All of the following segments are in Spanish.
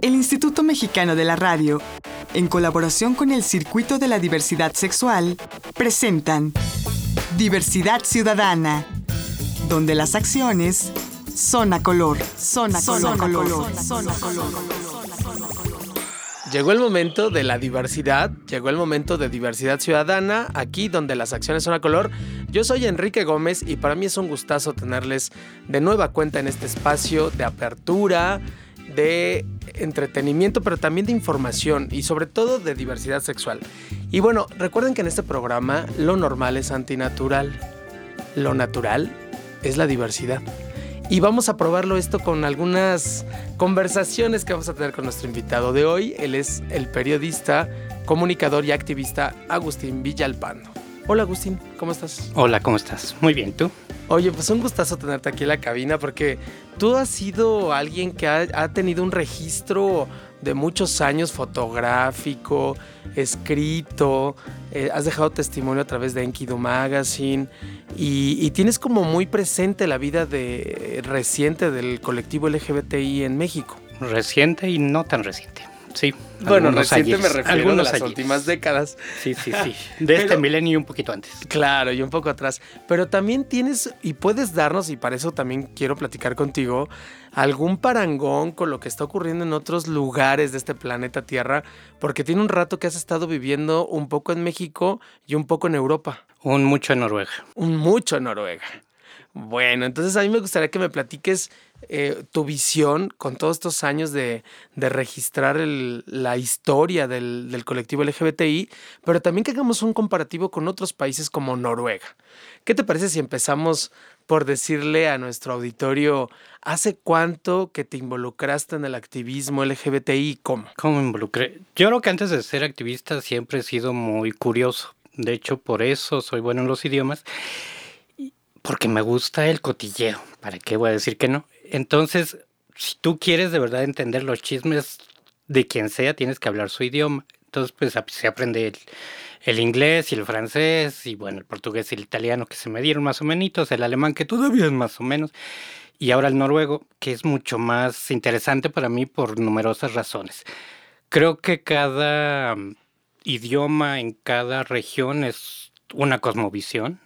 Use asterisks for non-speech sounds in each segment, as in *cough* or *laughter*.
El Instituto Mexicano de la Radio, en colaboración con el Circuito de la Diversidad Sexual, presentan Diversidad Ciudadana, donde las acciones son a color, son a color, color, son a color. Llegó el momento de la diversidad, llegó el momento de diversidad ciudadana, aquí donde las acciones son a color. Yo soy Enrique Gómez y para mí es un gustazo tenerles de nueva cuenta en este espacio de apertura, de entretenimiento, pero también de información y sobre todo de diversidad sexual. Y bueno, recuerden que en este programa lo normal es antinatural, lo natural es la diversidad. Y vamos a probarlo esto con algunas conversaciones que vamos a tener con nuestro invitado de hoy. Él es el periodista, comunicador y activista Agustín Villalpando. Hola Agustín, ¿cómo estás? Hola, ¿cómo estás? Muy bien, ¿tú? Oye, pues un gustazo tenerte aquí en la cabina porque tú has sido alguien que ha, tenido un registro de muchos años fotográfico, escrito, eh, has dejado testimonio a través de Enkidu Magazine y, tienes como muy presente la vida de, reciente del colectivo LGBTI en México. Reciente y no tan reciente. Sí. Bueno, reciente me refiero a las últimas décadas. Sí, sí, sí. *laughs* De este milenio y un poquito antes. Claro, y un poco atrás. Pero también tienes y puedes darnos, y para eso también quiero platicar contigo, algún parangón con lo que está ocurriendo en otros lugares de este planeta Tierra, porque tiene un rato que has estado viviendo un poco en México y un poco en Europa. Un mucho en Noruega. Un mucho en Noruega. Bueno, entonces a mí me gustaría que me platiques eh, tu visión con todos estos años de, registrar la historia del, colectivo LGBTI, pero también que hagamos un comparativo con otros países como Noruega. ¿Qué te parece si empezamos por decirle a nuestro auditorio, ¿hace cuánto que te involucraste en el activismo LGBTI? ¿Cómo? ¿Cómo me involucré? Yo creo que antes de ser activista siempre he sido muy curioso. De hecho, por eso soy bueno en los idiomas porque me gusta el cotilleo. ¿Para qué voy a decir que no? Entonces, si tú quieres de verdad entender los chismes de quien sea, tienes que hablar su idioma. Entonces, pues se aprende el, inglés y el francés, y bueno, el portugués y el italiano que se me dieron más o menos, el alemán que todavía es más o menos, y ahora el noruego, que es mucho más interesante para mí por numerosas razones. Creo que cada mm, idioma en cada región es una cosmovisión,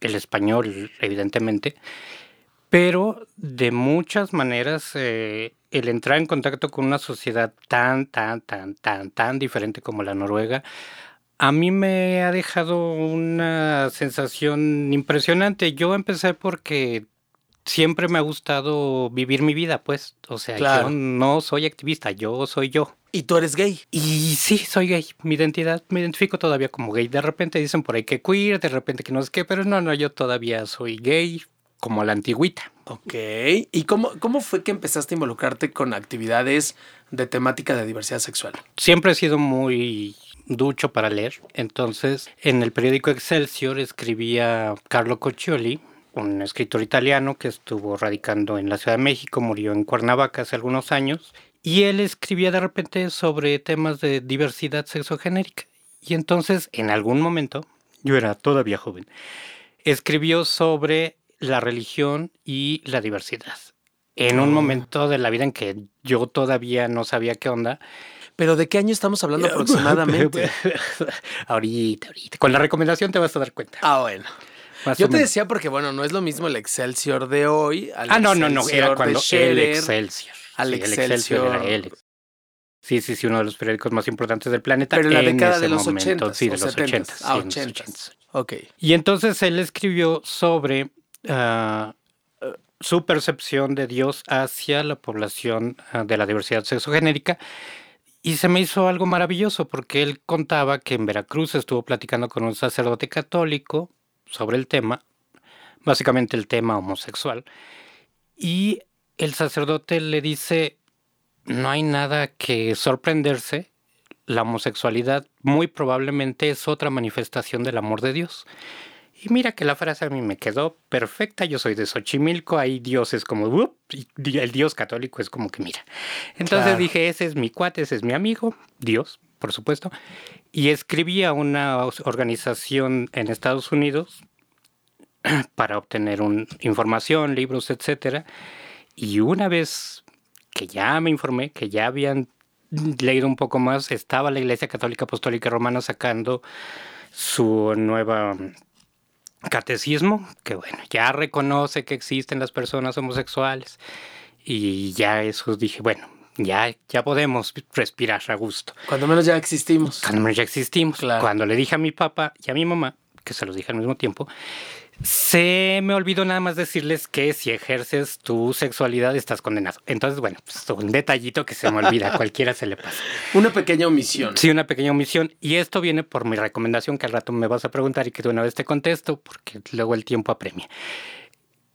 el español, evidentemente, pero de muchas maneras eh, el entrar en contacto con una sociedad tan, tan, tan, tan, tan diferente como la noruega, a mí me ha dejado una sensación impresionante. Yo empecé porque siempre me ha gustado vivir mi vida, pues. O sea, yo no soy activista, yo soy yo. ¿Y tú eres gay? Y sí, soy gay. Mi identidad, me identifico todavía como gay. De repente dicen por ahí que queer, de repente que no sé qué, pero no, no, yo todavía soy gay, como la antigüita. Ok. ¿Y cómo, cómo fue que empezaste a involucrarte con actividades de temática de diversidad sexual? Siempre he sido muy ducho para leer. Entonces, en el periódico Excelsior escribía Carlo Coccioli, un escritor italiano que estuvo radicando en la Ciudad de México, murió en Cuernavaca hace algunos años, y él escribía de repente sobre temas de diversidad sexogenérica. Y entonces, en algún momento, yo era todavía joven, escribió sobre la religión y la diversidad. En un ah. momento de la vida en que yo todavía no sabía qué onda. ¿Pero de qué año estamos hablando *laughs* aproximadamente? *laughs* ahorita, ahorita. Con la recomendación te vas a dar cuenta. Ah, bueno. Yo te decía porque, bueno, no es lo mismo el Excelsior de hoy. ah, no, no, no. Era cuando el Excelsior al Excelsior. Sí, sí, sí, uno de los periódicos más importantes del planeta. Pero en la década de los 80. Sí, de los 80. Ah, 80. Ok. Y entonces él escribió sobre ah, su percepción de Dios hacia la población ah, de la diversidad sexogenérica. Y se me hizo algo maravilloso porque él contaba que en Veracruz estuvo platicando con un sacerdote católico sobre el tema, básicamente el tema homosexual. Y el sacerdote le dice, no hay nada que sorprenderse, la homosexualidad muy probablemente es otra manifestación del amor de Dios. Y mira que la frase a mí me quedó perfecta. Yo soy de Xochimilco, ahí Dios es como, y el Dios católico es como que mira. Entonces dije, ese es mi cuate, ese es mi amigo, Dios, por supuesto. Y escribí a una organización en Estados Unidos *clears throat* para obtener un, información, libros, etcétera. Y una vez que ya me informé, que ya habían leído un poco más, estaba la Iglesia Católica Apostólica Romana sacando su nueva catecismo, que bueno, ya reconoce que existen las personas homosexuales y ya eso dije, bueno, ya, ya podemos respirar a gusto. Cuando menos ya existimos. Cuando menos ya existimos. Cuando le dije a mi papá y a mi mamá, que se los dije al mismo tiempo, se me olvidó nada más decirles que si ejerces tu sexualidad estás condenado. Entonces, bueno, pues un detallito que se me olvida, cualquiera se le pasa. *laughs* Una pequeña omisión. Sí, una pequeña omisión. Y esto viene por mi recomendación que al rato me vas a preguntar y que de una vez te contesto porque luego el tiempo apremia.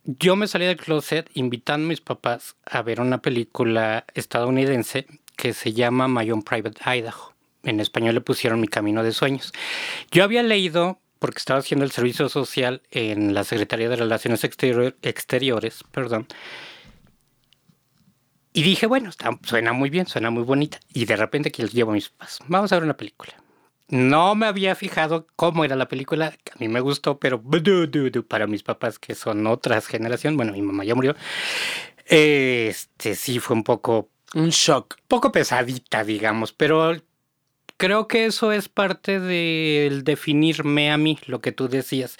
Yo me salí del closet invitando a mis papás a ver una película estadounidense que se llama My Own Private Idaho. En español le pusieron Mi Camino de Sueños. Yo había leído porque estaba haciendo el servicio social en la Secretaría de Relaciones Exteriores, perdón. Y dije, bueno, suena muy bien, suena muy bonita. Y de repente que les llevo a mis papás. Vamos a ver una película. No me había fijado cómo era la película, que a mí me gustó, pero para mis papás, que son otras generación, bueno, mi mamá ya murió, este sí fue un poco... Un shock. Poco pesadita, digamos, pero creo que eso es parte del definirme a mí, lo que tú decías.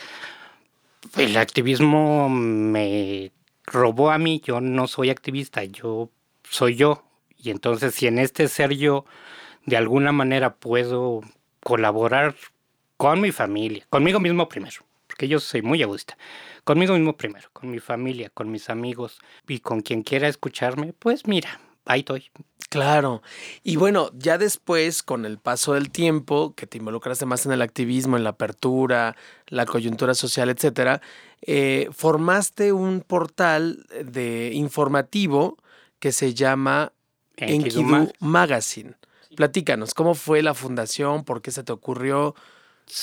El activismo me robó a mí, yo no soy activista, yo soy yo. Y entonces si en este ser yo de alguna manera puedo colaborar con mi familia, conmigo mismo primero, porque yo soy muy egoísta, conmigo mismo primero, con mi familia, con mis amigos y con quien quiera escucharme, pues mira, ahí estoy. Claro. Y bueno, ya después, con el paso del tiempo, que te involucraste más en el activismo, en la apertura, la coyuntura social, etcétera, eh, formaste un portal de informativo que se llama Enkidu, Magazine. Platícanos, ¿cómo fue la fundación? ¿Por qué se te ocurrió?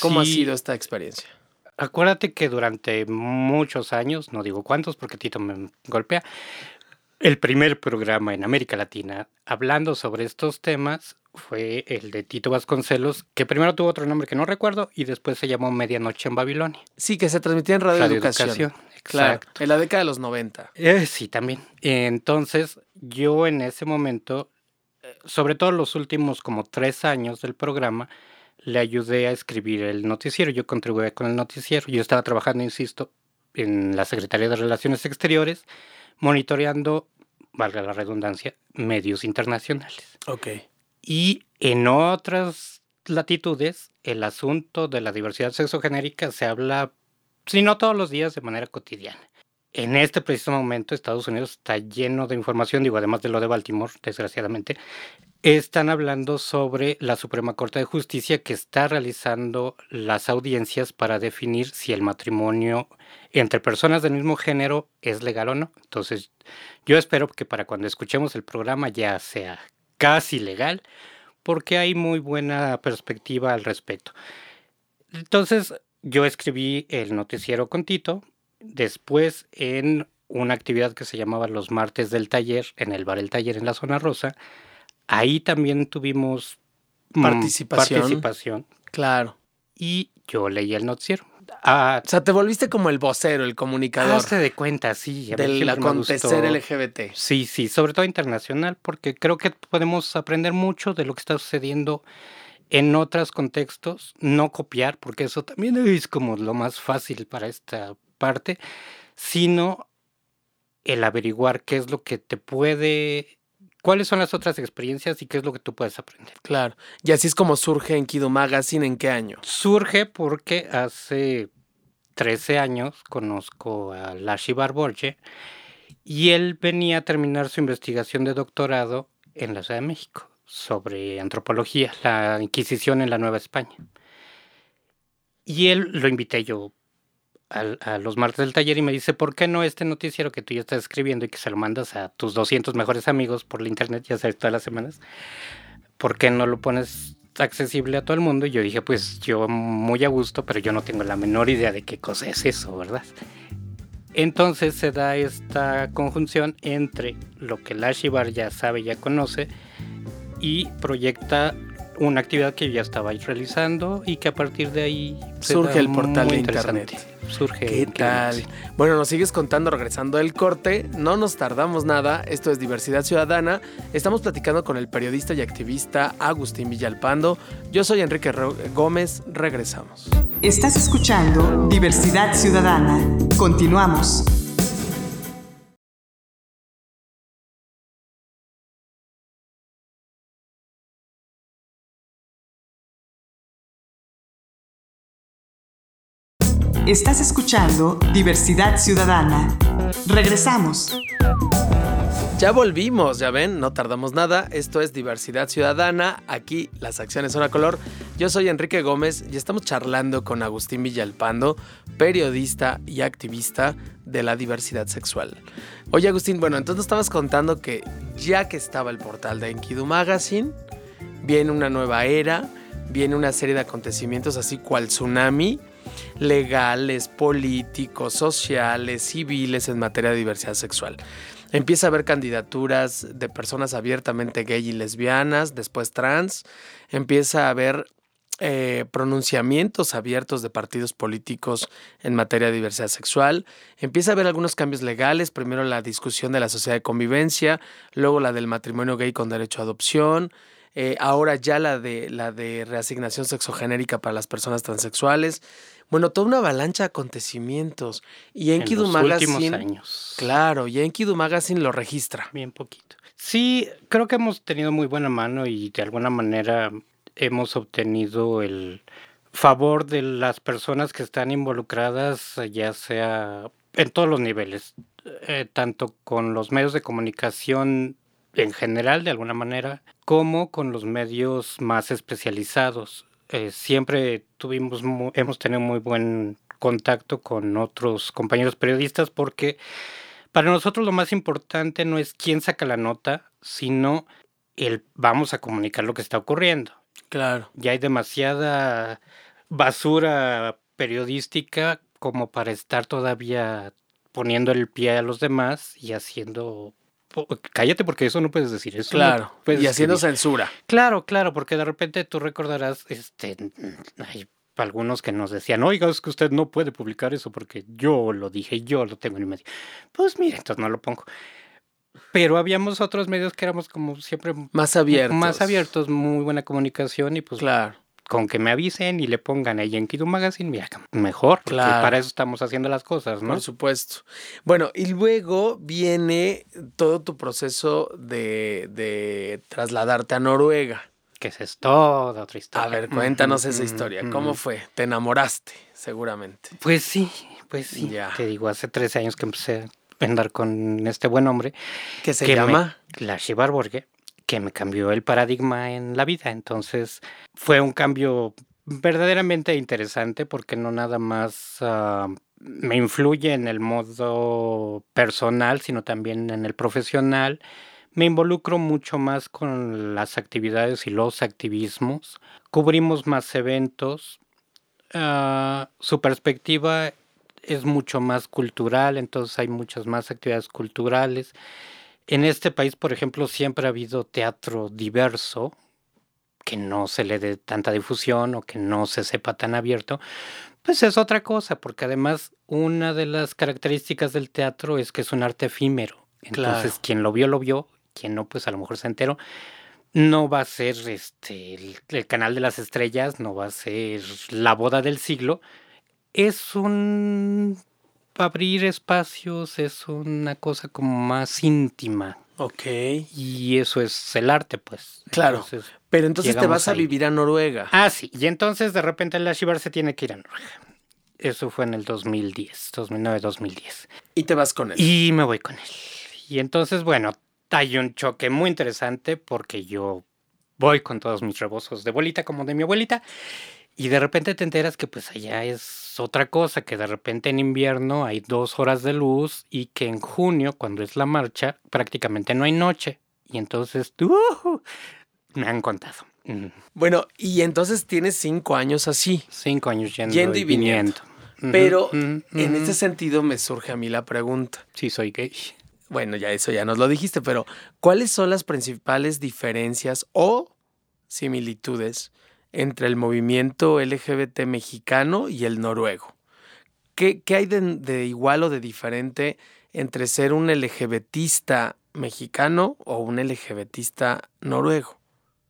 ¿Cómo ha sido esta experiencia? Acuérdate que durante muchos años, no digo cuántos porque Tito me golpea, el primer programa en América Latina hablando sobre estos temas fue el de Tito Vasconcelos, que primero tuvo otro nombre que no recuerdo y después se llamó Medianoche en Babilonia. Sí, que se transmitía en Radio, Educación. Claro, en la década de los 90. Eh, sí, también. Entonces, yo en ese momento, eh, sobre todo los últimos como tres años del programa, le ayudé a escribir el noticiero. Yo contribuí con el noticiero. Yo estaba trabajando, insisto, en la Secretaría de Relaciones Exteriores, monitoreando valga la redundancia, medios internacionales. Ok. Y en otras latitudes, el asunto de la diversidad sexogenérica se habla, si no todos los días, de manera cotidiana. En este preciso momento, Estados Unidos está lleno de información, digo, además de lo de Baltimore, desgraciadamente, están hablando sobre la Suprema Corte de Justicia que está realizando las audiencias para definir si el matrimonio entre personas del mismo género es legal o no. Entonces, yo espero que para cuando escuchemos el programa ya sea casi legal, porque hay muy buena perspectiva al respecto. Entonces, yo escribí el noticiero con Tito, después en una actividad que se llamaba los martes del taller, en el bar El Taller en la zona rosa, Ahí también tuvimos mm, participación. participación. Claro. Y yo leí el noticiero. Ah, o sea, te volviste como el vocero, el comunicador. Hazte de cuenta, sí. Del acontecer LGBT. Sí, sí, sobre todo internacional, porque creo que podemos aprender mucho de lo que está sucediendo en otros contextos, no copiar, porque eso también es como lo más fácil para esta parte, sino el averiguar qué es lo que te puede cuáles son las otras experiencias y qué es lo que tú puedes aprender. Claro. Y así es como surge en Kido Magazine, ¿en qué año? Surge porque hace 13 años conozco a Lashi Barborge y él venía a terminar su investigación de doctorado en la Ciudad de México sobre antropología, la Inquisición en la Nueva España. Y él lo invité yo a, los martes del taller y me dice, ¿por qué no este noticiero que tú ya estás escribiendo y que se lo mandas a tus 200 mejores amigos por la internet, ya sabes, todas las semanas? ¿Por qué no lo pones accesible a todo el mundo? Y yo dije, pues yo muy a gusto, pero yo no tengo la menor idea de qué cosa es eso, ¿verdad? Entonces se da esta conjunción entre lo que Lashibar ya sabe, ya conoce, y proyecta una actividad que yo ya estaba realizando y que a partir de ahí surge el portal de internet. Surge. ¿Qué tal? Bueno, nos sigues contando regresando del corte. No nos tardamos nada. Esto es Diversidad Ciudadana. Estamos platicando con el periodista y activista Agustín Villalpando. Yo soy Enrique Gómez. Regresamos. Estás escuchando Diversidad Ciudadana. Continuamos. Estás escuchando Diversidad Ciudadana. Regresamos. Ya volvimos, ya ven, no tardamos nada. Esto es Diversidad Ciudadana. Aquí las acciones son a color. Yo soy Enrique Gómez y estamos charlando con Agustín Villalpando, periodista y activista de la diversidad sexual. Oye, Agustín, bueno, entonces estabas contando que ya que estaba el portal de Enkidu Magazine, viene una nueva era, viene una serie de acontecimientos así cual tsunami legales, políticos, sociales, civiles en materia de diversidad sexual. Empieza a haber candidaturas de personas abiertamente gay y lesbianas, después trans. Empieza a haber eh, pronunciamientos abiertos de partidos políticos en materia de diversidad sexual. Empieza a haber algunos cambios legales, primero la discusión de la sociedad de convivencia, luego la del matrimonio gay con derecho a adopción, eh, ahora ya la de, la de reasignación sexogenérica para las personas transexuales. Bueno, toda una avalancha de acontecimientos. Y Enkidu Magazine. años. Claro, y Enkidu Magazine lo registra. Bien poquito. Sí, creo que hemos tenido muy buena mano y de alguna manera hemos obtenido el favor de las personas que están involucradas, ya sea en todos los niveles, eh, tanto con los medios de comunicación en general, de alguna manera, como con los medios más especializados. Eh, siempre tuvimos, hemos tenido muy buen contacto con otros compañeros periodistas porque para nosotros lo más importante no es quién saca la nota, sino el vamos a comunicar lo que está ocurriendo. Claro. Ya hay demasiada basura periodística como para estar todavía poniendo el pie a los demás y haciendo cállate porque eso no puedes decir eso. Claro. y haciendo censura. Claro, claro, porque de repente tú recordarás, este, hay algunos que nos decían, oiga, es que usted no puede publicar eso porque yo lo dije, yo lo tengo en el medio. Pues mire, entonces no lo pongo. Pero habíamos otros medios que éramos como siempre más abiertos. Más abiertos, muy buena comunicación y pues claro con que me avisen y le pongan ahí en Kidu Magazine, mira, mejor, claro. para eso estamos haciendo las cosas, ¿no? Por supuesto. Bueno, y luego viene todo tu proceso de, de trasladarte a Noruega. Que esa es toda otra historia. A ver, cuéntanos esa historia. ¿Cómo fue? ¿Te enamoraste, seguramente? Pues sí, pues sí. Ya. Te digo, hace 13 años que empecé a andar con este buen hombre. ¿Qué se llama? La Shibarborge que me cambió el paradigma en la vida. Entonces fue un cambio verdaderamente interesante porque no nada más ah, me influye en el modo personal, sino también en el profesional. Me involucro mucho más con las actividades y los activismos. Cubrimos más eventos. Ah, su perspectiva es mucho más cultural, entonces hay muchas más actividades culturales. En este país, por ejemplo, siempre ha habido teatro diverso, que no se le dé tanta difusión o que no se sepa tan abierto, pues es otra cosa, porque además una de las características del teatro es que es un arte efímero. Entonces, quien lo vio, lo vio, quien no, pues a lo mejor se enteró. No va a ser este el canal de las estrellas, no va a ser la boda del siglo. Es un abrir espacios es una cosa como más íntima. Ok. Y eso es el arte, pues. Claro. Pero entonces te vas a vivir a Noruega. Ah, sí. Y entonces de repente el Ashibar se tiene que ir a Noruega. Eso fue en el 2010, 2009-2010. Y te vas con él. Y me voy con él. Y entonces, bueno, hay un choque muy interesante porque yo voy con todos mis rebozos de bolita como de mi abuelita y de repente te enteras que pues allá es otra cosa, que de repente en invierno hay dos horas de luz y que en junio, cuando es la marcha, prácticamente no hay noche. Y entonces, uh, me han contado. Bueno, y entonces tienes cinco años así. Cinco años yendo, y viniendo. Pero en ese sentido me surge a mí la pregunta. Sí, soy gay. Bueno, ya eso ya nos lo dijiste, pero ¿cuáles son las principales diferencias o similitudes entre el movimiento LGBT mexicano y el noruego. ¿qué, qué hay de, de igual o de diferente entre ser un LGBTista mexicano o un LGBTista noruego?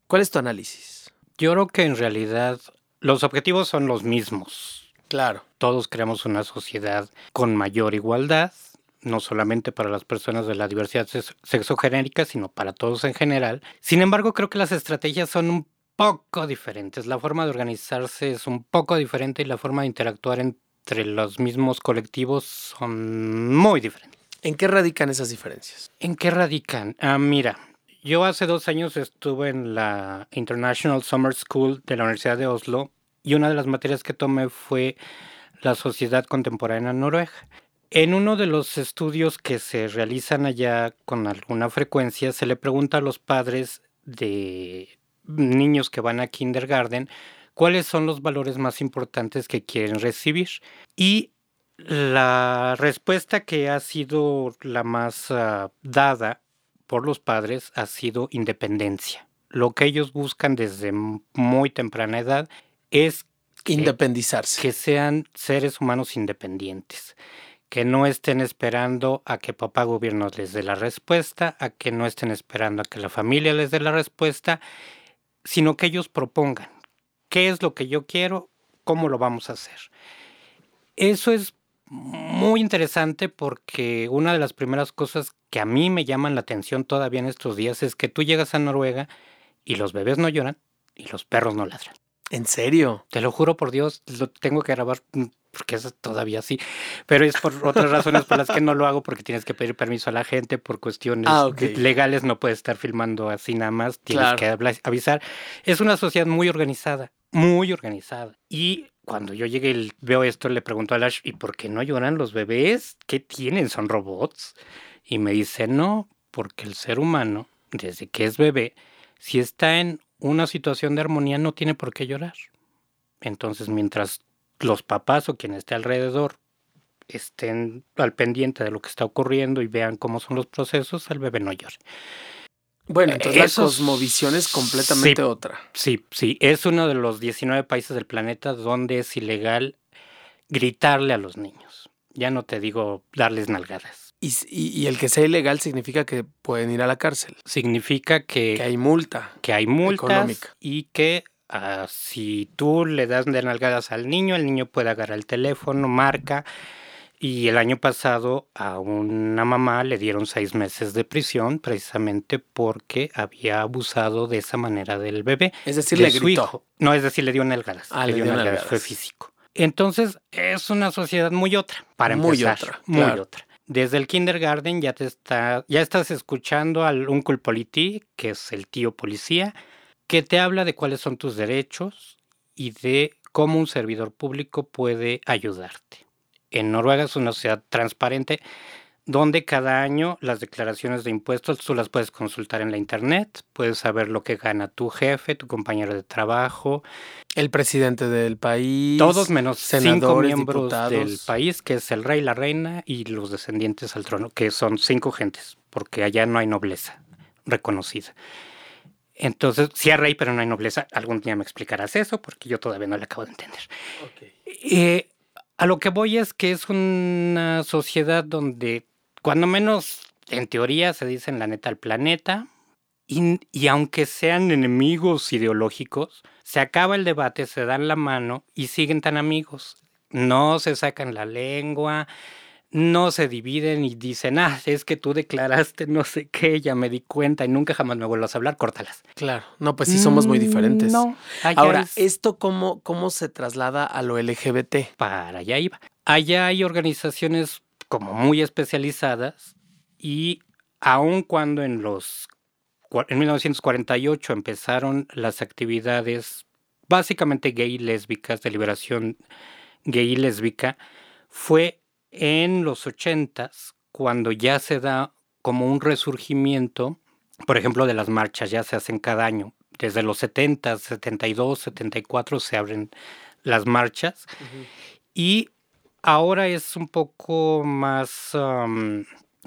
¿Cuál es tu análisis? Yo creo que en realidad los objetivos son los mismos. Claro. Todos queremos una sociedad con mayor igualdad, no solamente para las personas de la diversidad sex- sexogenérica, sino para todos en general. Sin embargo, creo que las estrategias son un poco diferentes. La forma de organizarse es un poco diferente y la forma de interactuar entre los mismos colectivos son muy diferentes. ¿En qué radican esas diferencias? ¿En qué radican? Ah, mira, yo hace dos años estuve en la International Summer School de la Universidad de Oslo y una de las materias que tomé fue la sociedad contemporánea noruega. En uno de los estudios que se realizan allá con alguna frecuencia, se le pregunta a los padres de niños que van a kindergarten cuáles son los valores más importantes que quieren recibir. Y la respuesta que ha sido la más ah, dada por los padres ha sido independencia. Lo que ellos buscan desde muy temprana edad es que, Independizarse. que sean seres humanos independientes, que no estén esperando a que papá gobierno les dé la respuesta, a que no estén esperando a que la familia les dé la respuesta, sino que ellos propongan qué es lo que yo quiero, cómo lo vamos a hacer. Eso es muy interesante porque una de las primeras cosas que a mí me llaman la atención todavía en estos días es que tú llegas a Noruega y los bebés no lloran y los perros no ladran. ¿En serio? Te lo juro por Dios, lo tengo que grabar porque es todavía así. Pero es por otras razones por las que no lo hago, porque tienes que pedir permiso a la gente por cuestiones Ah, ok. de- legales. No puedes estar filmando así nada más, tienes Claro. que avisar. Es una sociedad muy organizada, muy organizada. Y cuando yo llegué y veo esto, le pregunto a Lash, ¿y por qué no lloran los bebés? ¿Qué tienen? ¿Son robots? Y me dice, no, porque el ser humano, desde que es bebé, si está en una situación de armonía, no tiene por qué llorar. Entonces, mientras los papás o quien esté alrededor estén al pendiente de lo que está ocurriendo y vean cómo son los procesos, el bebé no llora. Bueno, entonces la Eso es- cosmovisión es completamente Sí. otra. Sí, sí, es uno de los 19 países del planeta donde es ilegal gritarle a los niños. Ya no te digo darles nalgadas. Y, y- y el que sea ilegal significa que pueden ir a la cárcel. Significa que, Que hay multa. que hay económica. y que ah, si tú le das de nalgadas al niño, el niño puede agarrar el teléfono, marca. Y el año pasado a una mamá le dieron seis meses de prisión precisamente porque había abusado de esa manera del bebé. Es decir, de le su gritó. hijo. No, es decir, le dio nalgadas. Ah, le dio nalgadas, fue físico. Entonces, es una sociedad muy otra, para Muy empezar. otra, Muy claro. otra. Desde el kindergarten ya te está, ya estás escuchando al uncle politi, que es el tío policía, que te habla de cuáles son tus derechos y de cómo un servidor público puede ayudarte. En Noruega es una sociedad transparente donde cada año las declaraciones de impuestos tú las puedes consultar en la internet, puedes saber lo que gana tu jefe, tu compañero de trabajo, El presidente del país. todos menos cinco miembros diputados. del país, que es el rey, la reina y los descendientes al trono, que son cinco gentes, porque allá no hay nobleza reconocida. Entonces, sí hay rey, pero no hay nobleza. Algún día me explicarás eso, porque yo todavía no lo acabo de entender. Eh, a lo que voy es que es una sociedad donde, cuando menos en teoría, se dicen la neta al planeta, y, y aunque sean enemigos ideológicos, se acaba el debate, se dan la mano y siguen tan amigos. No se sacan la lengua, no se dividen y dicen, ah, es que tú declaraste no sé qué, ya me di cuenta y nunca jamás me vuelvas a hablar, córtalas. Claro. No, pues sí somos muy diferentes. Mm, No. allá Ahora, es- ¿esto cómo, cómo se traslada a lo LGBT? para allá iba. Allá hay organizaciones como muy especializadas y aun cuando en los en 1948 empezaron las actividades básicamente gay y lésbicas de liberación gay y lésbica, fue en los 80s cuando ya se da como un resurgimiento, por ejemplo, de las marchas, ya se hacen cada año. Desde los 70, 72, 74 se abren las marchas y ahora es un poco más,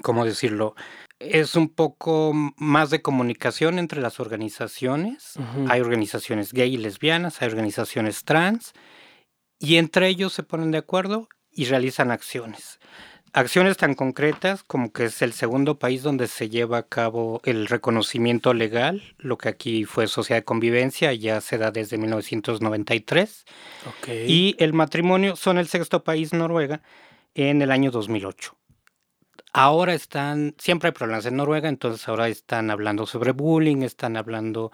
¿cómo decirlo? Es un poco más de comunicación entre las organizaciones. Hay organizaciones gay y lesbianas, hay organizaciones trans, y entre ellos se ponen de acuerdo y realizan acciones. Acciones tan concretas como que es el segundo país donde se lleva a cabo el reconocimiento legal, lo que aquí fue sociedad de convivencia, ya se da desde 1993. Y el matrimonio son el sexto país Noruega en el año 2008. Ahora están, siempre hay problemas en Noruega, entonces ahora están hablando sobre bullying, están hablando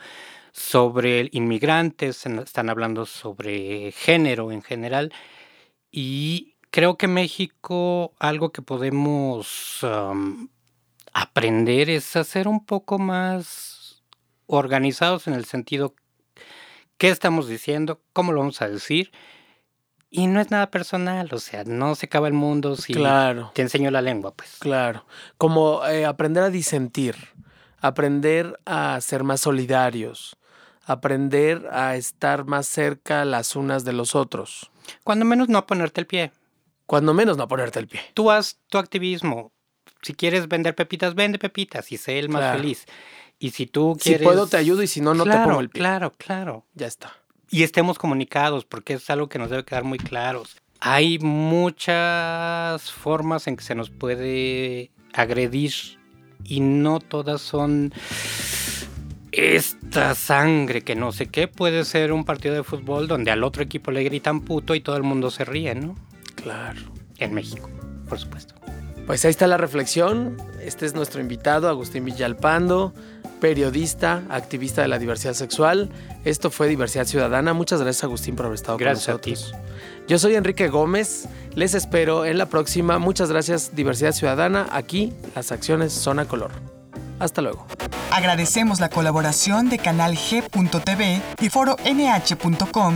sobre inmigrantes, están hablando sobre género en general. Y creo que México, algo que podemos aprender es a ser un poco más organizados en el sentido qué estamos diciendo, cómo lo vamos a decir. Y no es nada personal, o sea, no se acaba el mundo si te enseño la lengua, pues. Claro, como eh, aprender a disentir, aprender a ser más solidarios, aprender a estar más cerca las unas de los otros. Cuando menos no ponerte el pie. Cuando menos no ponerte el pie. Tú haz tu activismo. Si quieres vender pepitas, vende pepitas y sé el más feliz. Y si tú quieres... Si puedo te ayudo y si no, no te pongo el pie. Claro, claro. Ya está. Y estemos comunicados, porque es algo que nos debe quedar muy claros. Hay muchas formas en que se nos puede agredir y no todas son esta sangre que no sé qué puede ser un partido de fútbol donde al otro equipo le gritan puto y todo el mundo se ríe, ¿no? Claro. En México, por supuesto. Pues ahí está la reflexión. Este es nuestro invitado, Agustín Villalpando, periodista, activista de la diversidad sexual. Esto fue Diversidad Ciudadana. Muchas gracias, Agustín, por haber estado con nosotros. Yo soy Enrique Gómez. Les espero en la próxima. Muchas gracias, Diversidad Ciudadana. Aquí las acciones son a color. Hasta luego. Agradecemos la colaboración de Canal G.tv y Foro NH.com.